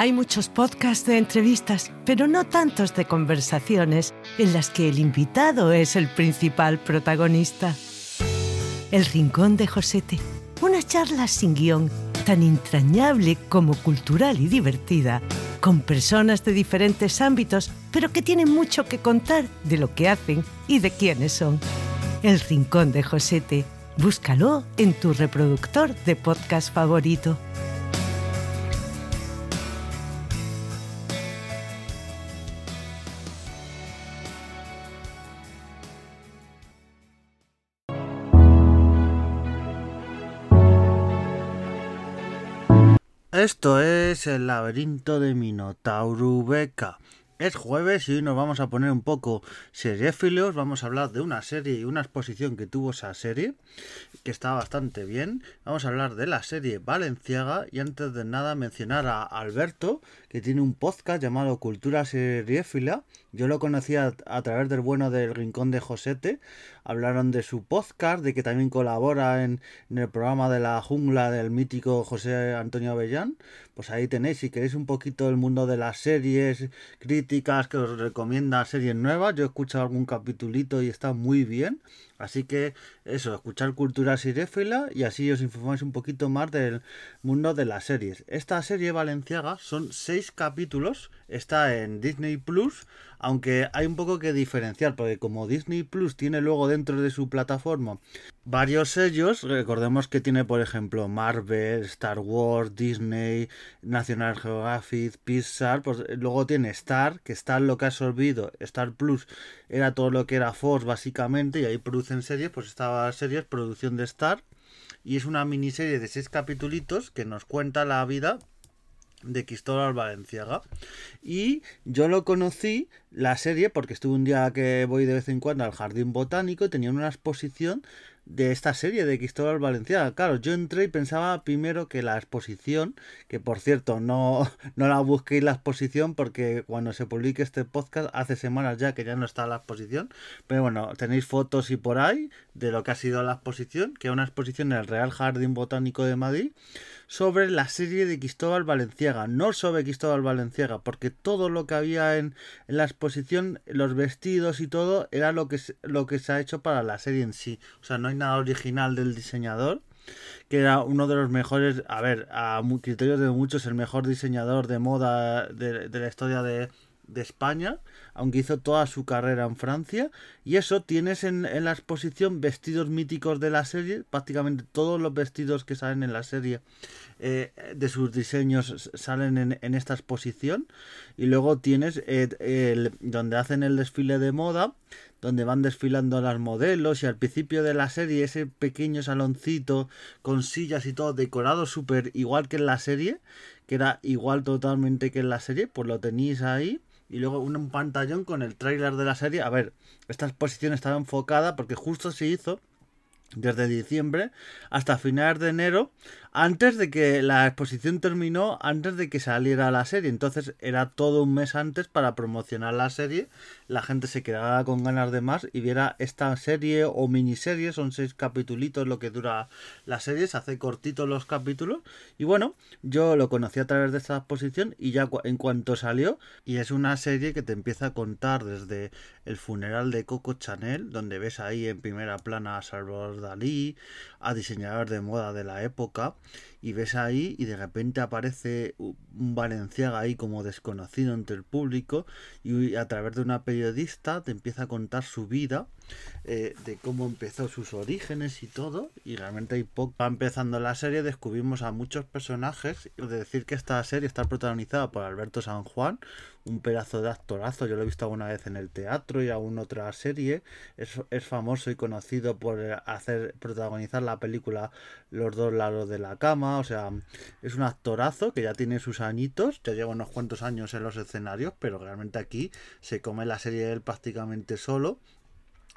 Hay muchos podcasts de entrevistas, pero no tantos de conversaciones en las que el invitado es el principal protagonista. El Rincón de Josete, una charla sin guion, tan entrañable como cultural y divertida, con personas de diferentes ámbitos, pero que tienen mucho que contar de lo que hacen y de quiénes son. El Rincón de Josete, búscalo en tu reproductor de podcast favorito. Esto es el laberinto de Minotauro Beca. Es jueves y hoy nos vamos a poner un poco seriéfilos. Vamos a hablar de una serie y una exposición que tuvo esa serie, que está bastante bien. Vamos a hablar de la serie Valenciaga y antes de nada mencionar a Alberto, que tiene un podcast llamado Cultura Seriéfila. Yo lo conocía a través del bueno del Rincón de Josete. Hablaron de su podcast, de que también colabora en, en el programa de la jungla del mítico José Antonio Avellán. Pues ahí tenéis, si queréis un poquito el mundo de las series, que os recomienda series nuevas. Yo he escuchado algún capitulito y está muy bien. Así que eso, escuchar cultura siréfila y así os informáis un poquito más del mundo de las series. Esta serie valenciaga son seis capítulos, está en Disney Plus, aunque hay un poco que diferenciar, porque como Disney Plus tiene luego dentro de su plataforma varios sellos, recordemos que tiene por ejemplo Marvel, Star Wars, Disney, National Geographic, Pixar, pues luego tiene Star, que está lo que ha absorbido, Star Plus era todo lo que era Fox básicamente, y ahí producen series, pues estaba series, producción de Star, y es una miniserie de seis capítulos que nos cuenta la vida de Cristóbal Valenciaga. Y yo lo conocí, la serie, porque estuve un día que voy de vez en cuando al Jardín Botánico y tenían una exposición de esta serie de Cristóbal Valenciaga. Claro, yo entré y pensaba primero que la exposición, que por cierto no, no la busquéis la exposición porque cuando se publique este podcast hace semanas ya que ya no está la exposición, pero bueno, tenéis fotos y por ahí de lo que ha sido la exposición, que es una exposición en el Real Jardín Botánico de Madrid sobre la serie de Cristóbal Valenciaga, no sobre Cristóbal Valenciaga, porque todo lo que había en, la exposición, los vestidos y todo, era lo que, lo que se ha hecho para la serie en sí. O sea, no hay nada original del diseñador que era uno de los mejores, a ver, a criterios de muchos, el mejor diseñador de moda de, de la historia de, de España, aunque hizo toda su carrera en Francia. Y eso tienes en, en, la exposición vestidos míticos de la serie, prácticamente todos los vestidos que salen en la serie eh, de sus diseños salen en, en, esta exposición. Y luego tienes eh, el, donde hacen el desfile de moda, donde van desfilando las modelos y al principio de la serie ese pequeño saloncito con sillas y todo decorado súper igual que en la serie, que era igual totalmente que en la serie, pues lo tenéis ahí y luego un pantallón con el tráiler de la serie. A ver, esta exposición estaba enfocada porque justo se hizo desde diciembre hasta finales de enero, antes de que la exposición terminó, antes de que saliera la serie. Entonces era todo un mes antes para promocionar la serie. La gente se quedaba con ganas de más y viera esta serie o miniserie. Son seis capítulos lo que dura la serie. Se hace cortito los capítulos. Y bueno, yo lo conocí a través de esta exposición y ya en cuanto salió. Y es una serie que te empieza a contar desde el funeral de Coco Chanel, donde ves ahí en primera plana a Salvador Dalí, a diseñadores de moda de la época, y ves ahí y de repente aparece un Valenciaga ahí como desconocido entre el público y a través de una periodista te empieza a contar su vida, eh, de cómo empezó sus orígenes y todo, y realmente hay poco. Va empezando la serie, descubrimos a muchos personajes, de decir que esta serie está protagonizada por Alberto San Juan, un pedazo de actorazo, yo lo he visto alguna vez en el teatro y alguna otra serie, es, es famoso y conocido por hacer protagonizar la película Los dos lados de la cama, o sea, es un actorazo que ya tiene sus añitos, ya lleva unos cuantos años en los escenarios, pero realmente aquí se come la serie él prácticamente solo.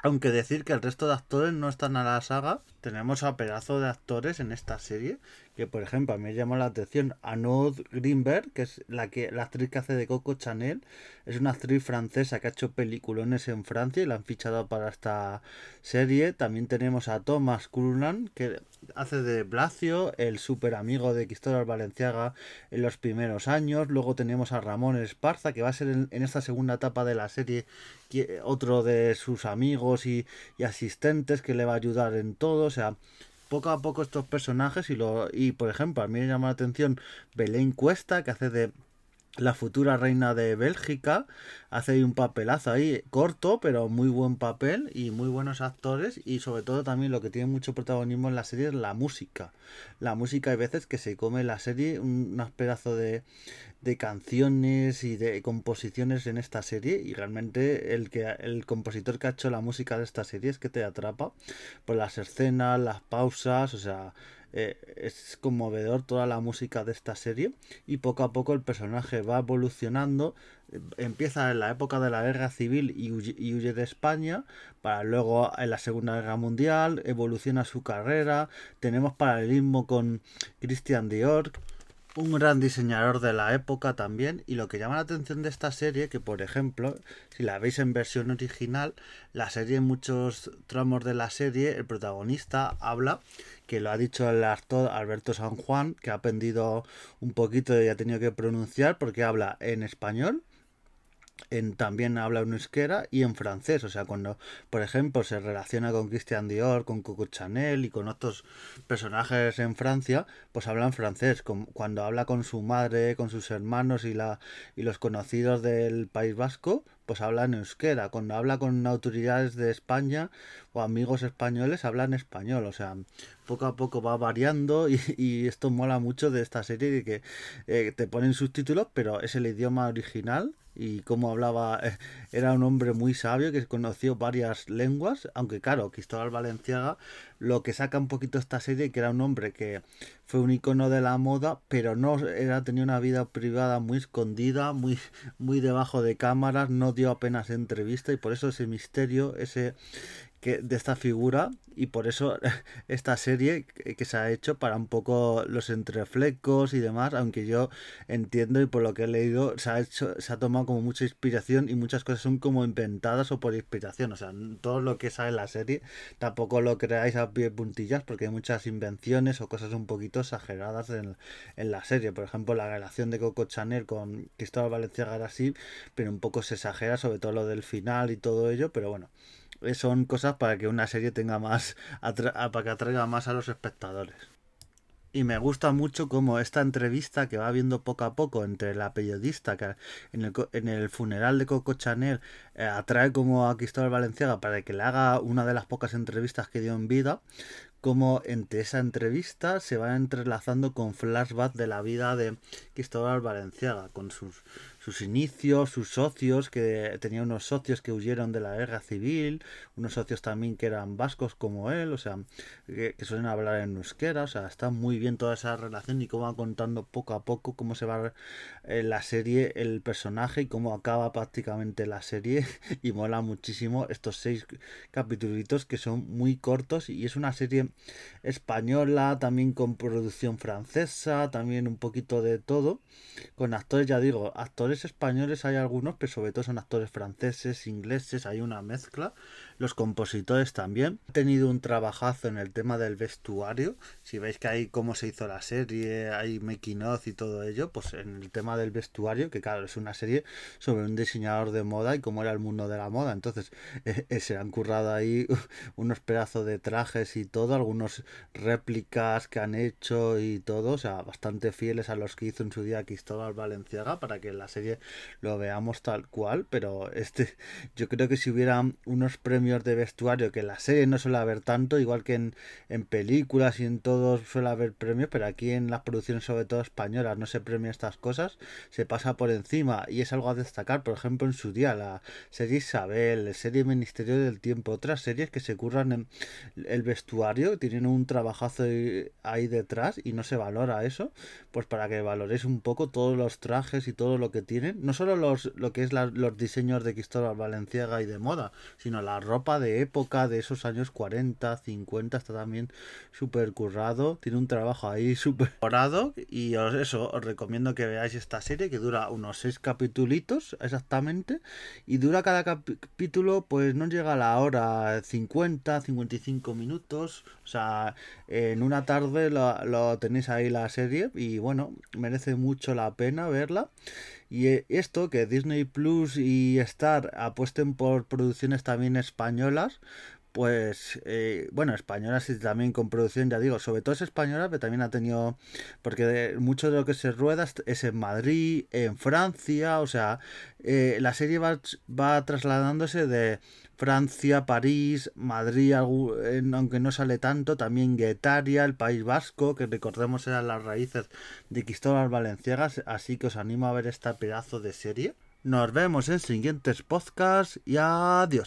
Aunque decir que el resto de actores no están a la saga, tenemos a pedazo de actores en esta serie que por ejemplo a mí me llamó la atención Anod Greenberg que es la que la actriz que hace de Coco Chanel. Es una actriz francesa que ha hecho peliculones en Francia y la han fichado para esta serie. También tenemos a Thomas Cullen que hace de Blasio el super amigo de Cristóbal Valenciaga en los primeros años. Luego tenemos a Ramón Esparza que va a ser en, esta segunda etapa de la serie otro de sus amigos y, y asistentes que le va a ayudar en todo. O sea poco a poco estos personajes y lo y por ejemplo a mí me llama la atención Belén Cuesta que hace de la futura reina de Bélgica hace un papelazo ahí corto pero muy buen papel y muy buenos actores y sobre todo también lo que tiene mucho protagonismo en la serie es la música. La música hay veces que se come la serie un, un pedazo de, de canciones y de composiciones en esta serie y realmente el que el compositor que ha hecho la música de esta serie es que te atrapa por las escenas, las pausas, o sea, eh, es conmovedor toda la música de esta serie y poco a poco el personaje va evolucionando. Empieza en la época de la guerra civil y huye, y huye, de España para luego en la segunda guerra mundial evoluciona su carrera. Tenemos paralelismo con Christian Dior un gran diseñador de la época también y lo que llama la atención de esta serie que por ejemplo si la veis en versión original la serie en muchos tramos de la serie el protagonista habla que lo ha dicho el actor Alberto San Juan que ha aprendido un poquito y ha tenido que pronunciar porque habla en español en, también habla en euskera y en francés. O sea, cuando, por ejemplo, se relaciona con Christian Dior, con Coco Chanel y con otros personajes en Francia, pues habla en francés. cuando habla con su madre, con sus hermanos y, la, y los conocidos del País Vasco, pues habla en euskera. Cuando habla con autoridades de España o amigos españoles, habla en español. O sea, poco a poco va variando y, esto mola mucho de esta serie de que eh, te ponen subtítulos, pero es el idioma original y como hablaba, eh, era un hombre muy sabio que conoció varias lenguas, aunque claro, Cristóbal Valenciaga lo que saca un poquito esta serie que era un hombre que fue un icono de la moda, pero no era tenía una vida privada muy escondida, muy muy debajo de cámaras, no dio apenas entrevista y por eso ese misterio, ese de esta figura y por eso esta serie que se ha hecho para un poco los entreflecos y demás, aunque yo entiendo y por lo que he leído se ha hecho, se ha tomado como mucha inspiración y muchas cosas son como inventadas o por inspiración, o sea, todo lo que sale en la serie tampoco lo creáis a pie puntillas porque hay muchas invenciones o cosas un poquito exageradas en, en la serie, por ejemplo la relación de Coco Chanel con Cristóbal Valenciaga era así, pero un poco se exagera sobre todo lo del final y todo ello, pero bueno, son cosas para que una serie tenga más, para que atraiga más a los espectadores. Y me gusta mucho como esta entrevista que va viendo poco a poco entre la periodista que en el, en el funeral de Coco Chanel eh, atrae como a Cristóbal Valenciaga para que le haga una de las pocas entrevistas que dio en vida, como entre esa entrevista se va entrelazando con flashbacks de la vida de Cristóbal Valenciaga, con sus sus inicios, sus socios, que tenía unos socios que huyeron de la guerra civil, unos socios también que eran vascos como él, o sea, que, suelen hablar en euskera, o sea, está muy bien toda esa relación y cómo va contando poco a poco cómo se va en la serie el personaje y cómo acaba prácticamente la serie. Y mola muchísimo estos seis capítulos que son muy cortos y es una serie española, también con producción francesa, también un poquito de todo, con actores, ya digo, actores españoles hay algunos, pero sobre todo son actores franceses, ingleses, hay una mezcla. Los compositores también. Han tenido un trabajazo en el tema del vestuario. Si veis que hay cómo se hizo la serie, hay making of y todo ello, pues en el tema del vestuario, que claro, es una serie sobre un diseñador de moda y cómo era el mundo de la moda. Entonces, eh, eh, se han currado ahí unos pedazos de trajes y todo, algunos réplicas que han hecho y todo, o sea, bastante fieles a los que hizo en su día Cristóbal Valenciaga para que la serie lo veamos tal cual, pero este yo creo que si hubiera unos premios de vestuario, que en la serie no suele haber tanto, igual que en, en películas y en todos suele haber premios, pero aquí en las producciones sobre todo españolas no se premia estas cosas, se pasa por encima y es algo a destacar, por ejemplo en su día la serie Isabel, la serie Ministerio del Tiempo, otras series que se curran en el vestuario, tienen un trabajazo ahí detrás y no se valora eso, pues para que valoréis un poco todos los trajes y todo lo que tienen, no solo los, lo que es los diseños de Cristóbal Valenciaga y de moda, sino la ropa de época de esos años 40, 50, está también súper currado, tiene un trabajo ahí súper currado y os, eso, os recomiendo que veáis esta serie que dura unos 6 capítulos exactamente y dura cada capítulo pues no llega a la hora 50, 55 minutos, o sea, en una tarde lo, lo tenéis ahí la serie y bueno, merece mucho la pena verla. Eh, esto, que Disney Plus y Star apuesten por producciones también españolas, pues eh, bueno, españolas y también con producción, ya digo, sobre todo es española, pero también ha tenido, porque mucho de lo que se rueda es en Madrid, en Francia, o sea, eh, la serie va, va trasladándose de Francia, París, Madrid, aunque no sale tanto, también Guetaria, el País Vasco, que recordemos eran las raíces de Cristóbal Valenciagas, así que os animo a ver este pedazo de serie. Nos vemos en siguientes podcasts y adiós.